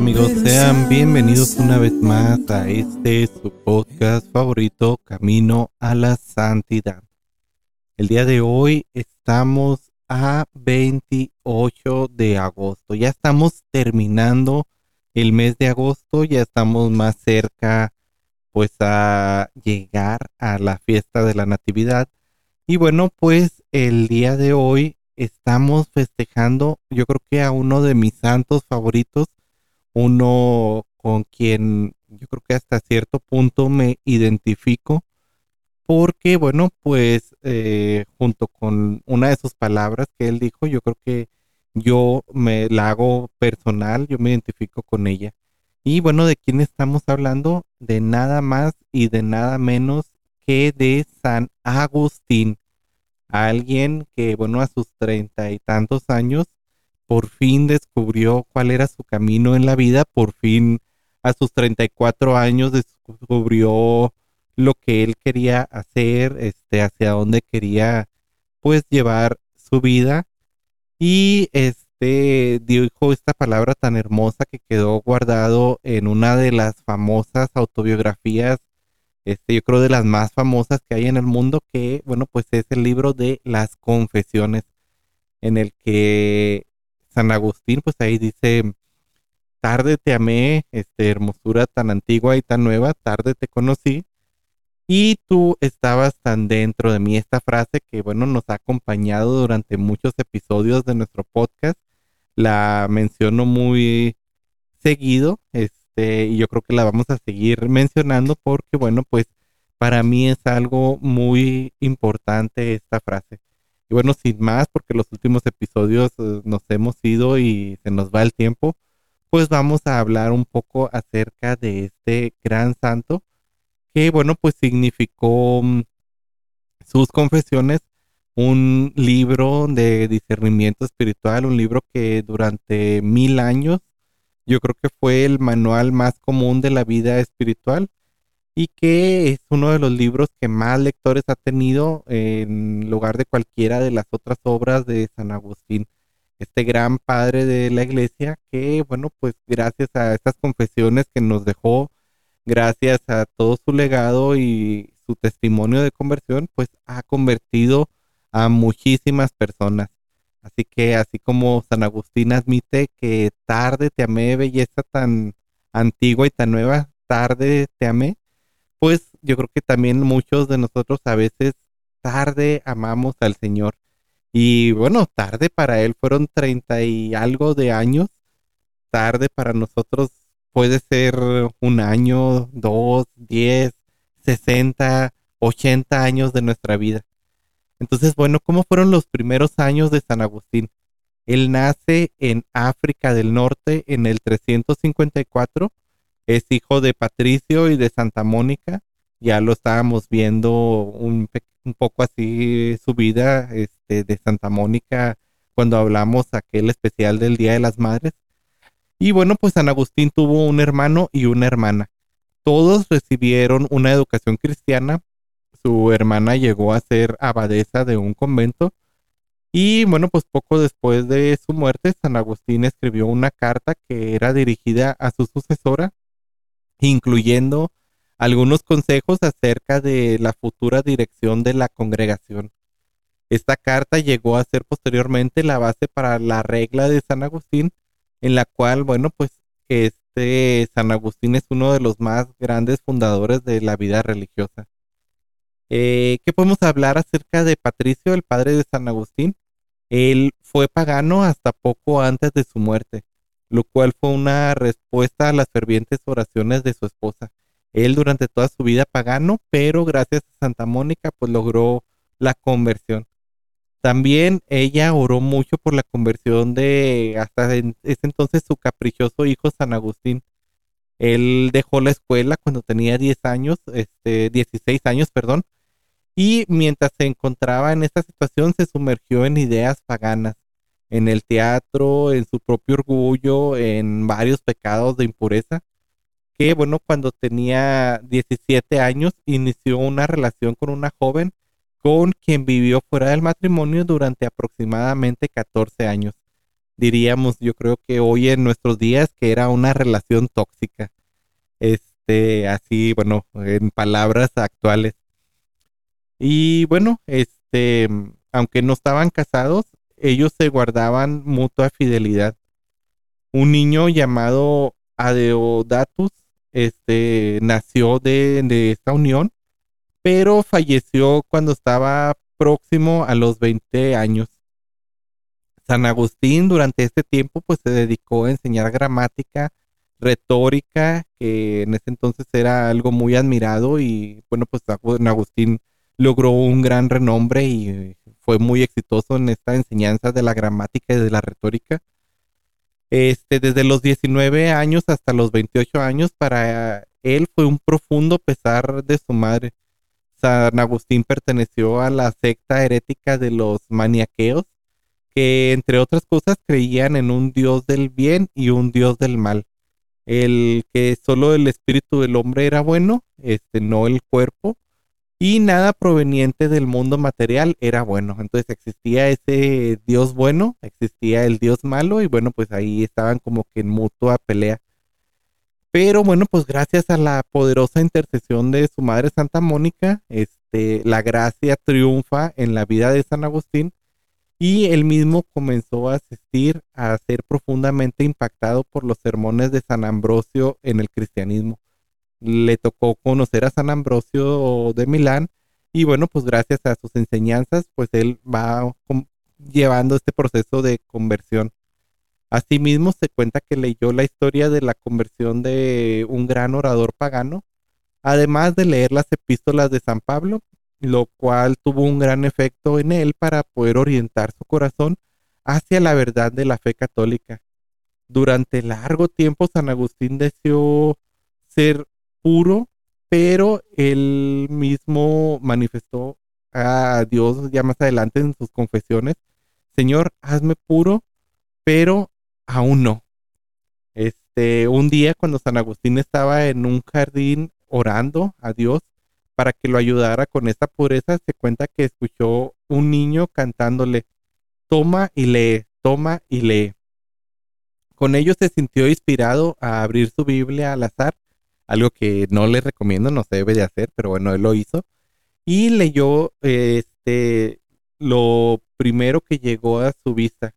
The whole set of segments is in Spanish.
amigos? Sean bienvenidos una vez más a este su podcast favorito, Camino a la Santidad. El día de hoy estamos a 28 de agosto. Ya estamos terminando el mes de agosto, ya estamos más cerca pues a llegar a la fiesta de la Natividad. Y bueno, pues el día de hoy estamos festejando, yo creo que a uno de mis santos favoritos, uno con quien yo creo que hasta cierto punto me identifico porque bueno pues eh, junto con una de sus palabras que él dijo yo creo que yo me la hago personal yo me identifico con ella. Y bueno de quién estamos hablando de nada más y de nada menos que de San Agustín alguien que bueno a sus treinta y tantos años por fin descubrió cuál era su camino en la vida, por fin a sus 34 años descubrió lo que él quería hacer, este, hacia dónde quería pues llevar su vida. Y este dijo esta palabra tan hermosa que quedó guardado en una de las famosas autobiografías, este, yo creo de las más famosas que hay en el mundo, que bueno, pues es el libro de las confesiones, en el que San Agustín, pues ahí dice, tarde te amé, este, hermosura tan antigua y tan nueva, tarde te conocí, y tú estabas tan dentro de mí. Esta frase que, bueno, nos ha acompañado durante muchos episodios de nuestro podcast, la menciono muy seguido, este, y yo creo que la vamos a seguir mencionando porque, bueno, pues para mí es algo muy importante esta frase. Y bueno, sin más, porque los últimos episodios eh, nos hemos ido y se nos va el tiempo, pues vamos a hablar un poco acerca de este gran santo que, bueno, pues significó mm, sus confesiones un libro de discernimiento espiritual, un libro que durante mil años yo creo que fue el manual más común de la vida espiritual y que es uno de los libros que más lectores ha tenido en lugar de cualquiera de las otras obras de San Agustín, este gran padre de la iglesia que, bueno, pues gracias a estas confesiones que nos dejó, gracias a todo su legado y su testimonio de conversión, pues ha convertido a muchísimas personas. Así que así como San Agustín admite que tarde te amé, belleza tan antigua y tan nueva, tarde te amé, pues yo creo que también muchos de nosotros a veces tarde amamos al Señor. Y bueno, tarde para Él fueron treinta y algo de años. Tarde para nosotros puede ser un año, dos, diez, sesenta, ochenta años de nuestra vida. Entonces, bueno, ¿cómo fueron los primeros años de San Agustín? Él nace en África del Norte en el 354 es hijo de Patricio y de Santa Mónica. Ya lo estábamos viendo un, poco así su vida este, de Santa Mónica cuando hablamos aquel especial del Día de las Madres. Y bueno, pues San Agustín tuvo un hermano y una hermana. Todos recibieron una educación cristiana. Su hermana llegó a ser abadesa de un convento. Y bueno, pues poco después de su muerte, San Agustín escribió una carta que era dirigida a su sucesora, incluyendo algunos consejos acerca de la futura dirección de la congregación. Esta carta llegó a ser posteriormente la base para la regla de San Agustín, en la cual, bueno, pues este San Agustín es uno de los más grandes fundadores de la vida religiosa. Eh, ¿Qué podemos hablar acerca de Patricio, el padre de San Agustín? Él fue pagano hasta poco antes de su muerte lo cual fue una respuesta a las fervientes oraciones de su esposa. Él durante toda su vida pagano, pero gracias a Santa Mónica pues logró la conversión. También ella oró mucho por la conversión de hasta ese entonces su caprichoso hijo San Agustín. Él dejó la escuela cuando tenía 10 años, este, 16 años, perdón, y mientras se encontraba en esta situación se sumergió en ideas paganas, en el teatro, en su propio orgullo, en varios pecados de impureza, que bueno, cuando tenía 17 años inició una relación con una joven con quien vivió fuera del matrimonio durante aproximadamente 14 años. Diríamos, yo creo que hoy en nuestros días que era una relación tóxica. Este, así, bueno, en palabras actuales. Y bueno, este, aunque no estaban casados, ellos se guardaban mutua fidelidad. Un niño llamado Adeodatus, este, nació de, de esta unión pero falleció cuando estaba próximo a los 20 años. San Agustín durante este tiempo pues se dedicó a enseñar gramática, retórica, que en ese entonces era algo muy admirado y bueno pues San Agustín logró un gran renombre y fue muy exitoso en esta enseñanza de la gramática y de la retórica. Este, desde los 19 años hasta los 28 años para él fue un profundo pesar de su madre San Agustín perteneció a la secta herética de los maniaqueos, que entre otras cosas creían en un Dios del bien y un Dios del mal. El que solo el espíritu del hombre era bueno, este, no el cuerpo, y nada proveniente del mundo material era bueno. Entonces existía ese Dios bueno, existía el Dios malo, y bueno, pues ahí estaban como que en mutua pelea. Pero bueno, pues gracias a la poderosa intercesión de su madre Santa Mónica, este, la gracia triunfa en la vida de San Agustín y él mismo comenzó a asistir a ser profundamente impactado por los sermones de San Ambrosio en el cristianismo. Le tocó conocer a San Ambrosio de Milán y bueno, pues gracias a sus enseñanzas, pues él va llevando este proceso de conversión. Asimismo, se cuenta que leyó la historia de la conversión de un gran orador pagano, además de leer las epístolas de San Pablo, lo cual tuvo un gran efecto en él para poder orientar su corazón hacia la verdad de la fe católica. Durante largo tiempo San Agustín deseó ser puro, pero él mismo manifestó a Dios ya más adelante en sus confesiones, Señor, hazme puro, pero aún no. Este, un día cuando San Agustín estaba en un jardín orando a Dios para que lo ayudara con esta pureza, se cuenta que escuchó un niño cantándole, toma y lee, toma y lee. Con ello se sintió inspirado a abrir su Biblia al azar, algo que no le recomiendo, no se debe de hacer, pero bueno, él lo hizo. Y leyó este, lo primero que llegó a su vista,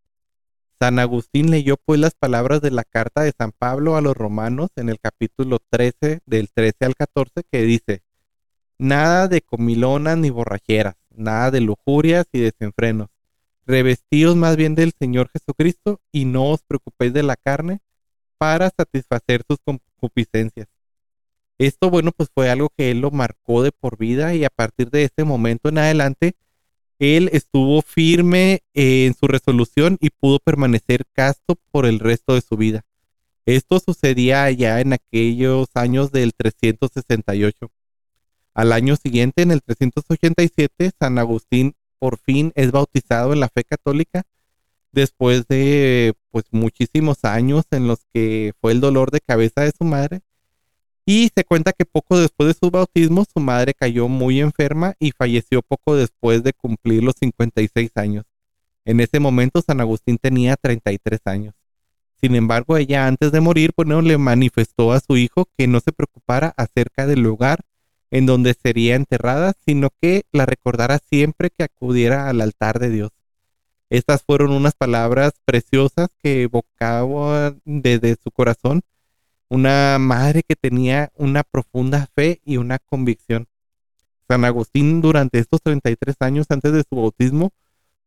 San Agustín leyó pues las palabras de la carta de San Pablo a los romanos en el capítulo 13, del 13 al 14, que dice, Nada de comilonas ni borracheras, nada de lujurias y desenfrenos. Revestíos más bien del Señor Jesucristo y no os preocupéis de la carne para satisfacer sus concupiscencias. Esto, bueno, pues fue algo que él lo marcó de por vida y a partir de este momento en adelante él estuvo firme en su resolución y pudo permanecer casto por el resto de su vida. Esto sucedía ya en aquellos años del 368. Al año siguiente, en el 387, San Agustín por fin es bautizado en la fe católica después de pues muchísimos años en los que fue el dolor de cabeza de su madre y se cuenta que poco después de su bautismo, su madre cayó muy enferma y falleció poco después de cumplir los 56 años. En ese momento San Agustín tenía 33 años. Sin embargo, ella antes de morir, bueno, le manifestó a su hijo que no se preocupara acerca del lugar en donde sería enterrada, sino que la recordara siempre que acudiera al altar de Dios. Estas fueron unas palabras preciosas que evocaba desde su corazón una madre que tenía una profunda fe y una convicción. San Agustín durante estos 33 años antes de su bautismo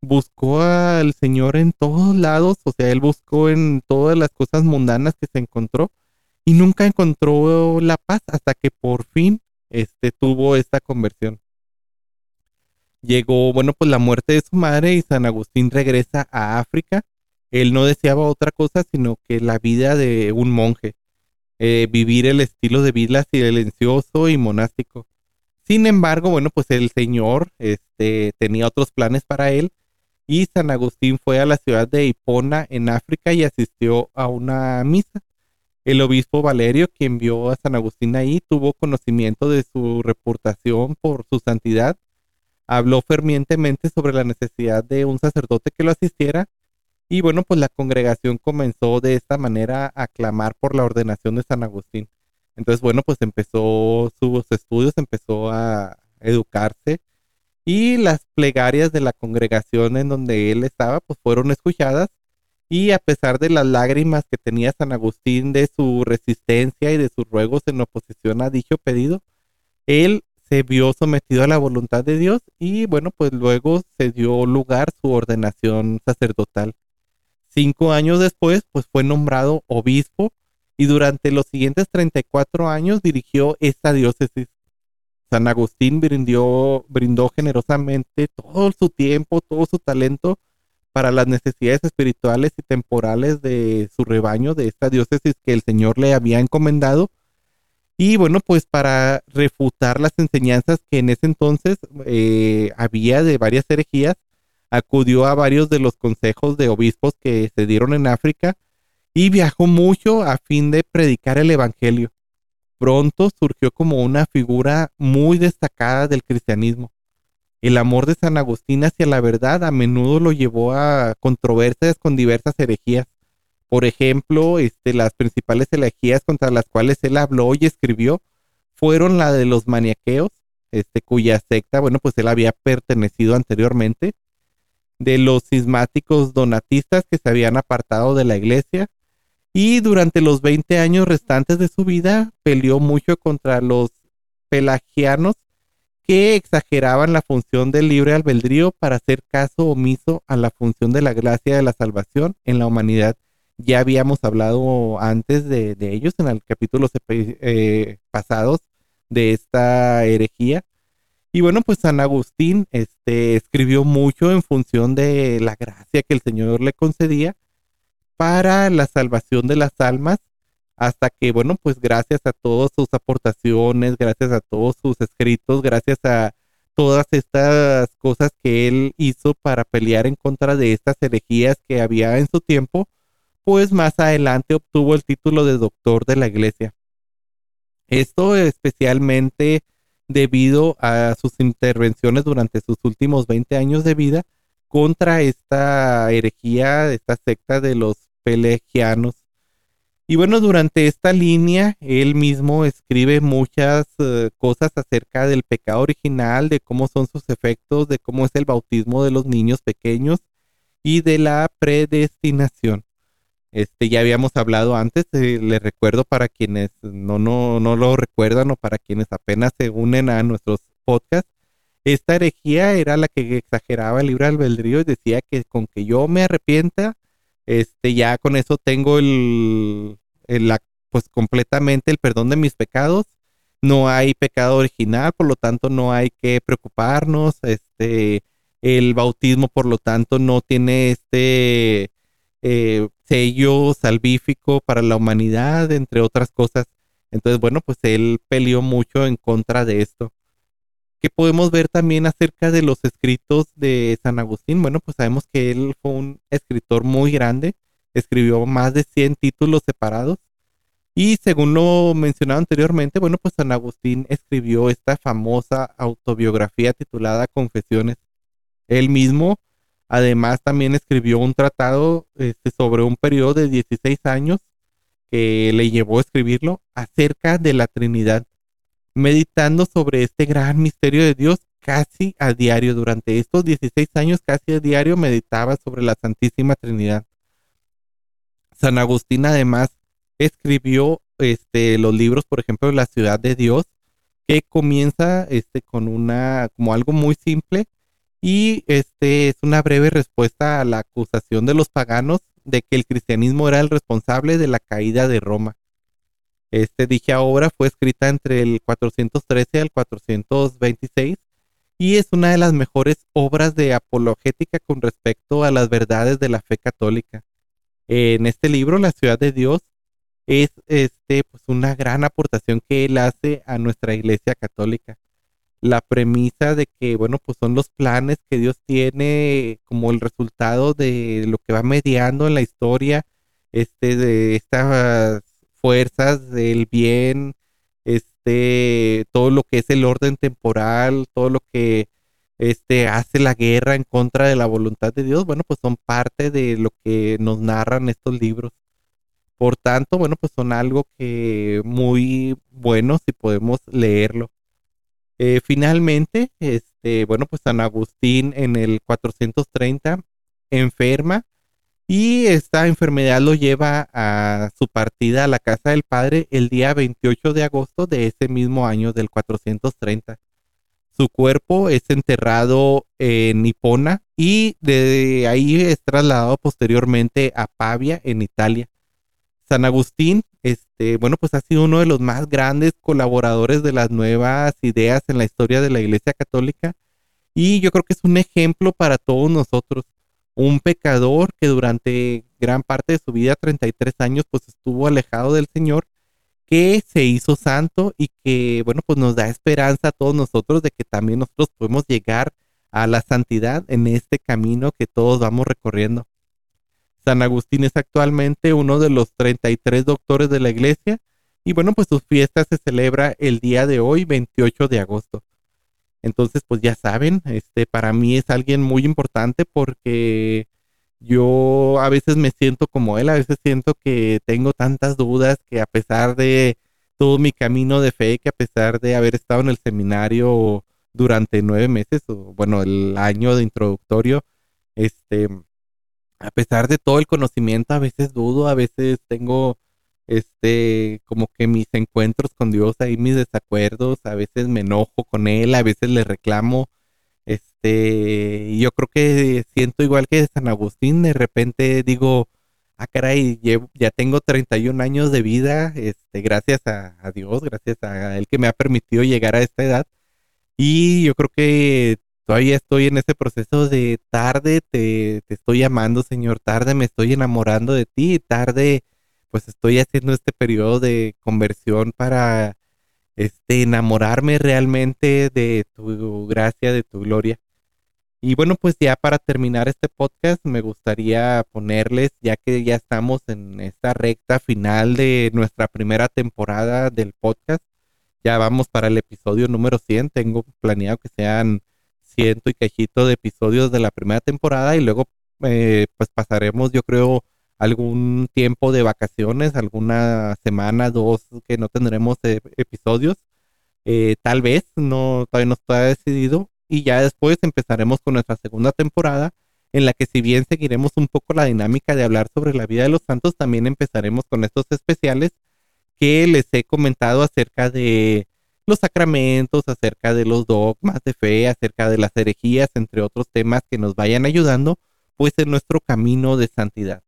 buscó al Señor en todos lados, o sea, él buscó en todas las cosas mundanas que se encontró y nunca encontró la paz hasta que por fin este, tuvo esta conversión. Llegó, bueno, pues la muerte de su madre y San Agustín regresa a África. Él no deseaba otra cosa sino que la vida de un monje, eh, vivir el estilo de vida silencioso y monástico. Sin embargo, bueno, pues el Señor este, tenía otros planes para él y San Agustín fue a la ciudad de Hipona en África y asistió a una misa. El obispo Valerio, quien vio a San Agustín ahí, tuvo conocimiento de su reputación por su santidad, habló fervientemente sobre la necesidad de un sacerdote que lo asistiera y bueno, pues la congregación comenzó de esta manera a clamar por la ordenación de San Agustín. Entonces, bueno, pues empezó sus estudios, empezó a educarse y las plegarias de la congregación en donde él estaba, pues fueron escuchadas y a pesar de las lágrimas que tenía San Agustín de su resistencia y de sus ruegos en oposición a dicho pedido, él se vio sometido a la voluntad de Dios y bueno, pues luego se dio lugar su ordenación sacerdotal. Cinco años después, pues fue nombrado obispo y durante los siguientes 34 años dirigió esta diócesis. San Agustín brindó, brindó generosamente todo su tiempo, todo su talento para las necesidades espirituales y temporales de su rebaño, de esta diócesis que el Señor le había encomendado. Y bueno, pues para refutar las enseñanzas que en ese entonces eh, había de varias herejías, acudió a varios de los consejos de obispos que se dieron en África y viajó mucho a fin de predicar el Evangelio. Pronto surgió como una figura muy destacada del cristianismo. El amor de San Agustín hacia la verdad a menudo lo llevó a controversias con diversas herejías. Por ejemplo, este, las principales herejías contra las cuales él habló y escribió fueron la de los maniaqueos, este, cuya secta, bueno, pues él había pertenecido anteriormente, de los cismáticos donatistas que se habían apartado de la iglesia, y durante los 20 años restantes de su vida peleó mucho contra los pelagianos que exageraban la función del libre albedrío para hacer caso omiso a la función de la gracia de la salvación en la humanidad. Ya habíamos hablado antes de, ellos en el capítulo eh, pasados de esta herejía. Y bueno, pues San Agustín este, escribió mucho en función de la gracia que el Señor le concedía para la salvación de las almas hasta que, bueno, pues gracias a todas sus aportaciones, gracias a todos sus escritos, gracias a todas estas cosas que él hizo para pelear en contra de estas herejías que había en su tiempo, pues más adelante obtuvo el título de doctor de la iglesia. Esto especialmente debido a sus intervenciones durante sus últimos 20 años de vida contra esta herejía, esta secta de los pelegianos y bueno, durante esta línea, él mismo escribe muchas eh, cosas acerca del pecado original, de cómo son sus efectos, de cómo es el bautismo de los niños pequeños y de la predestinación. Este, ya habíamos hablado antes, eh, les recuerdo para quienes no, no, no lo recuerdan o para quienes apenas se unen a nuestros podcasts, esta herejía era la que exageraba el libre albedrío y decía que con que yo me arrepienta, este, ya con eso tengo el, pues completamente el perdón de mis pecados. No hay pecado original, por lo tanto no hay que preocuparnos. Este, el bautismo, por lo tanto, no tiene este eh, sello salvífico para la humanidad, entre otras cosas. Entonces, bueno, pues él peleó mucho en contra de esto que podemos ver también acerca de los escritos de San Agustín. Bueno, pues sabemos que él fue un escritor muy grande, escribió más de 100 títulos separados. Y según lo mencionado anteriormente, bueno, pues San Agustín escribió esta famosa autobiografía titulada Confesiones. Él mismo, además, también escribió un tratado este, sobre un periodo de 16 años que le llevó a escribirlo acerca de la Trinidad meditando sobre este gran misterio de Dios casi a diario. Durante estos 16 años casi a diario meditaba sobre la Santísima Trinidad. San Agustín además escribió este, los libros, por ejemplo, La ciudad de Dios, que comienza este, con una, como algo muy simple y este es una breve respuesta a la acusación de los paganos de que el cristianismo era el responsable de la caída de Roma. Este, dicha obra fue escrita entre el 413 al 426 y es una de las mejores obras de apologética con respecto a las verdades de la fe católica. En este libro, La ciudad de Dios, es este pues una gran aportación que él hace a nuestra iglesia católica. La premisa de que, bueno, pues son los planes que Dios tiene como el resultado de lo que va mediando en la historia, este, de estas fuerzas del bien, este, todo lo que es el orden temporal, todo lo que este, hace la guerra en contra de la voluntad de Dios, bueno, pues son parte de lo que nos narran estos libros. Por tanto, bueno, pues son algo que muy buenos si podemos leerlo. Eh, finalmente, este, bueno, pues San Agustín en el 430 enferma y esta enfermedad lo lleva a su partida a la casa del padre el día 28 de agosto de ese mismo año del 430. Su cuerpo es enterrado en Hipona y de ahí es trasladado posteriormente a Pavia, en Italia. San Agustín, este, bueno, pues ha sido uno de los más grandes colaboradores de las nuevas ideas en la historia de la Iglesia Católica y yo creo que es un ejemplo para todos nosotros un pecador que durante gran parte de su vida, 33 años, pues estuvo alejado del Señor, que se hizo santo y que, bueno, pues nos da esperanza a todos nosotros de que también nosotros podemos llegar a la santidad en este camino que todos vamos recorriendo. San Agustín es actualmente uno de los 33 doctores de la iglesia y bueno, pues su fiesta se celebra el día de hoy, 28 de agosto. Entonces, pues ya saben, este, para mí es alguien muy importante porque yo a veces me siento como él, a veces siento que tengo tantas dudas que a pesar de todo mi camino de fe, que a pesar de haber estado en el seminario durante nueve meses, o bueno, el año de introductorio, este, a pesar de todo el conocimiento, a veces dudo, a veces tengo este, como que mis encuentros con Dios, ahí mis desacuerdos, a veces me enojo con Él, a veces le reclamo, este, yo creo que siento igual que San Agustín, de repente digo, ah, caray, ya tengo 31 años de vida, este, gracias a, Dios, gracias a Él que me ha permitido llegar a esta edad, y yo creo que todavía estoy en ese proceso de tarde te, te estoy amando, Señor, tarde me estoy enamorando de ti, tarde pues estoy haciendo este periodo de conversión para este enamorarme realmente de tu gracia, de tu gloria. Y bueno, pues ya para terminar este podcast me gustaría ponerles, ya que ya estamos en esta recta final de nuestra primera temporada del podcast, ya vamos para el episodio número 100, tengo planeado que sean ciento y cajito de episodios de la primera temporada y luego eh, pues pasaremos yo creo algún tiempo de vacaciones, alguna semana, dos que no tendremos eh, episodios. Eh, tal vez, no, todavía no está decidido. Y ya después empezaremos con nuestra segunda temporada, en la que si bien seguiremos un poco la dinámica de hablar sobre la vida de los santos, también empezaremos con estos especiales que les he comentado acerca de los sacramentos, acerca de los dogmas de fe, acerca de las herejías, entre otros temas que nos vayan ayudando, pues en nuestro camino de santidad.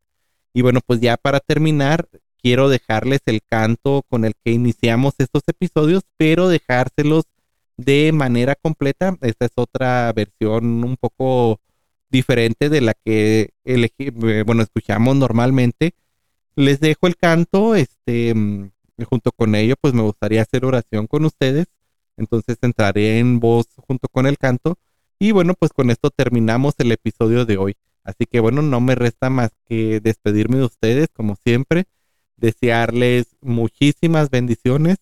Y bueno, pues ya para terminar, quiero dejarles el canto con el que iniciamos estos episodios, pero dejárselos de manera completa. Esta es otra versión un poco diferente de la que elegí, eh, bueno, escuchamos normalmente. Les dejo el canto, este, mm, junto con ello, pues me gustaría hacer oración con ustedes. Entonces entraré en voz junto con el canto. Y bueno, pues con esto terminamos el episodio de hoy. Así que bueno, no me resta más que despedirme de ustedes, como siempre, desearles muchísimas bendiciones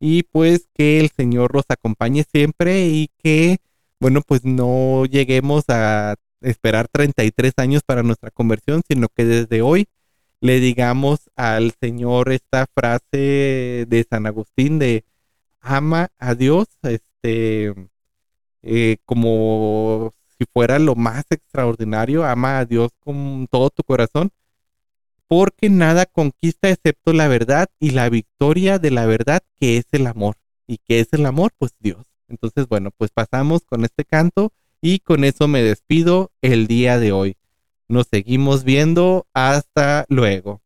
y pues que el Señor los acompañe siempre y que, bueno, pues no lleguemos a esperar 33 años para nuestra conversión, sino que desde hoy le digamos al Señor esta frase de San Agustín de ama a Dios, este, eh, como si fuera lo más extraordinario, ama a Dios con todo tu corazón, porque nada conquista excepto la verdad y la victoria de la verdad que es el amor. ¿Y qué es el amor? Pues Dios. Entonces, bueno, pues pasamos con este canto y con eso me despido el día de hoy. Nos seguimos viendo. Hasta luego.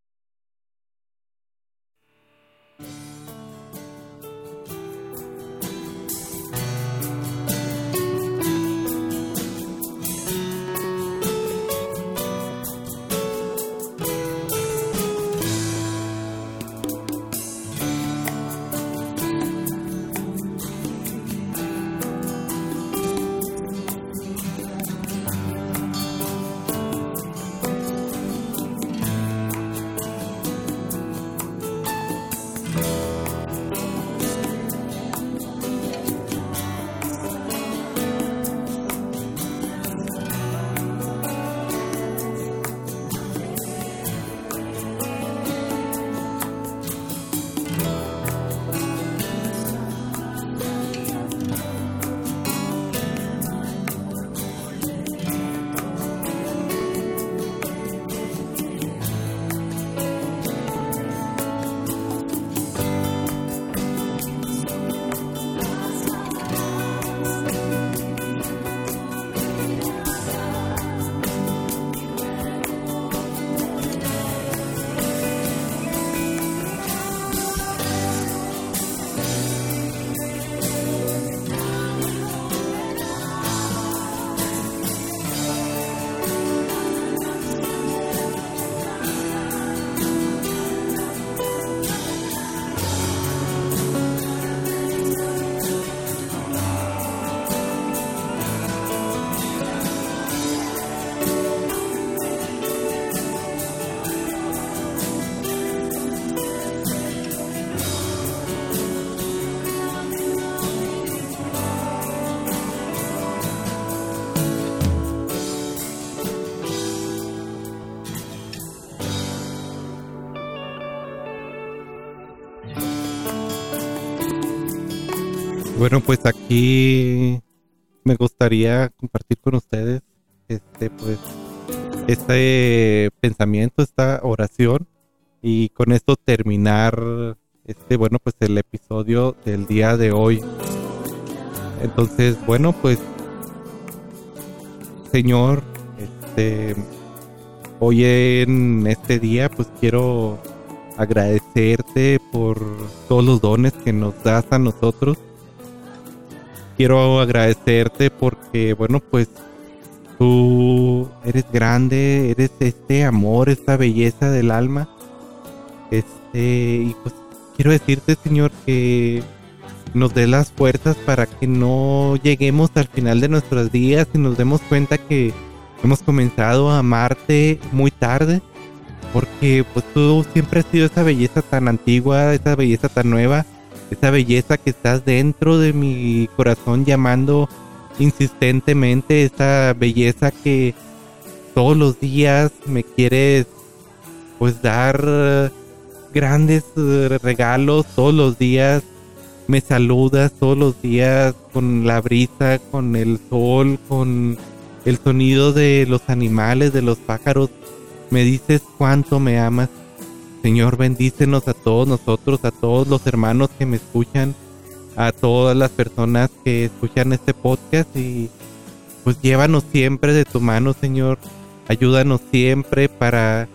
Bueno, pues aquí me gustaría compartir con ustedes este pues este pensamiento, esta oración y con esto terminar este bueno pues el episodio del día de hoy. Entonces, bueno, pues Señor, este hoy en este día pues quiero agradecerte por todos los dones que nos das a nosotros. Quiero agradecerte porque, bueno, pues tú eres grande, eres este amor, esta belleza del alma. Este, y pues quiero decirte, Señor, que nos dé las fuerzas para que no lleguemos al final de nuestros días y nos demos cuenta que hemos comenzado a amarte muy tarde porque pues tú siempre has sido esa belleza tan antigua, esa belleza tan nueva, esa belleza que estás dentro de mi corazón llamando insistentemente, esa belleza que todos los días me quieres pues dar grandes eh, regalos, todos los días me saludas, todos los días con la brisa, con el sol, con el sonido de los animales, de los pájaros me dices cuánto me amas. Señor, bendícenos a todos nosotros, a todos los hermanos que me escuchan, a todas las personas que escuchan este podcast y pues llévanos siempre de tu mano, Señor. Ayúdanos siempre para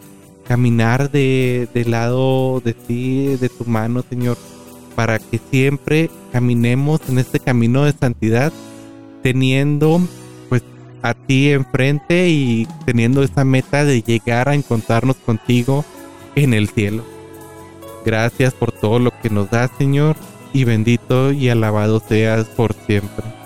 caminar de, del lado de ti, de tu mano, Señor, para que siempre caminemos en este camino de santidad, teniendo a ti enfrente y teniendo esa meta de llegar a encontrarnos contigo en el cielo. Gracias por todo lo que nos das, Señor, y bendito y alabado seas por siempre.